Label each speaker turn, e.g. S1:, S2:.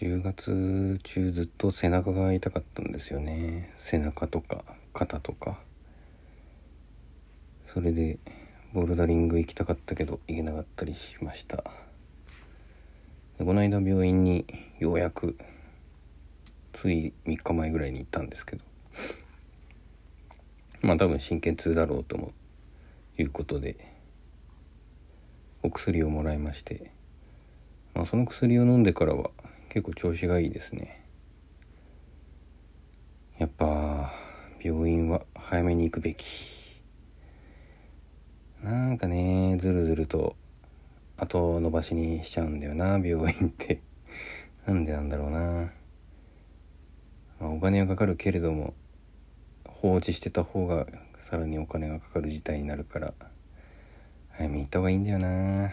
S1: 10月中ずっと背中が痛かったんですよね背中とか肩とかそれでボルダリング行きたかったけど行けなかったりしましたでこの間病院にようやくつい3日前ぐらいに行ったんですけどまあ多分神経痛だろうともいうことでお薬をもらいまして、まあ、その薬を飲んでからは結構調子がいいですね。やっぱ病院は早めに行くべき。なんかねずるずると後伸ばしにしちゃうんだよな病院って。なんでなんだろうな、まあ、お金はかかるけれども放置してた方がさらにお金がかかる事態になるから早めに行った方がいいんだよな。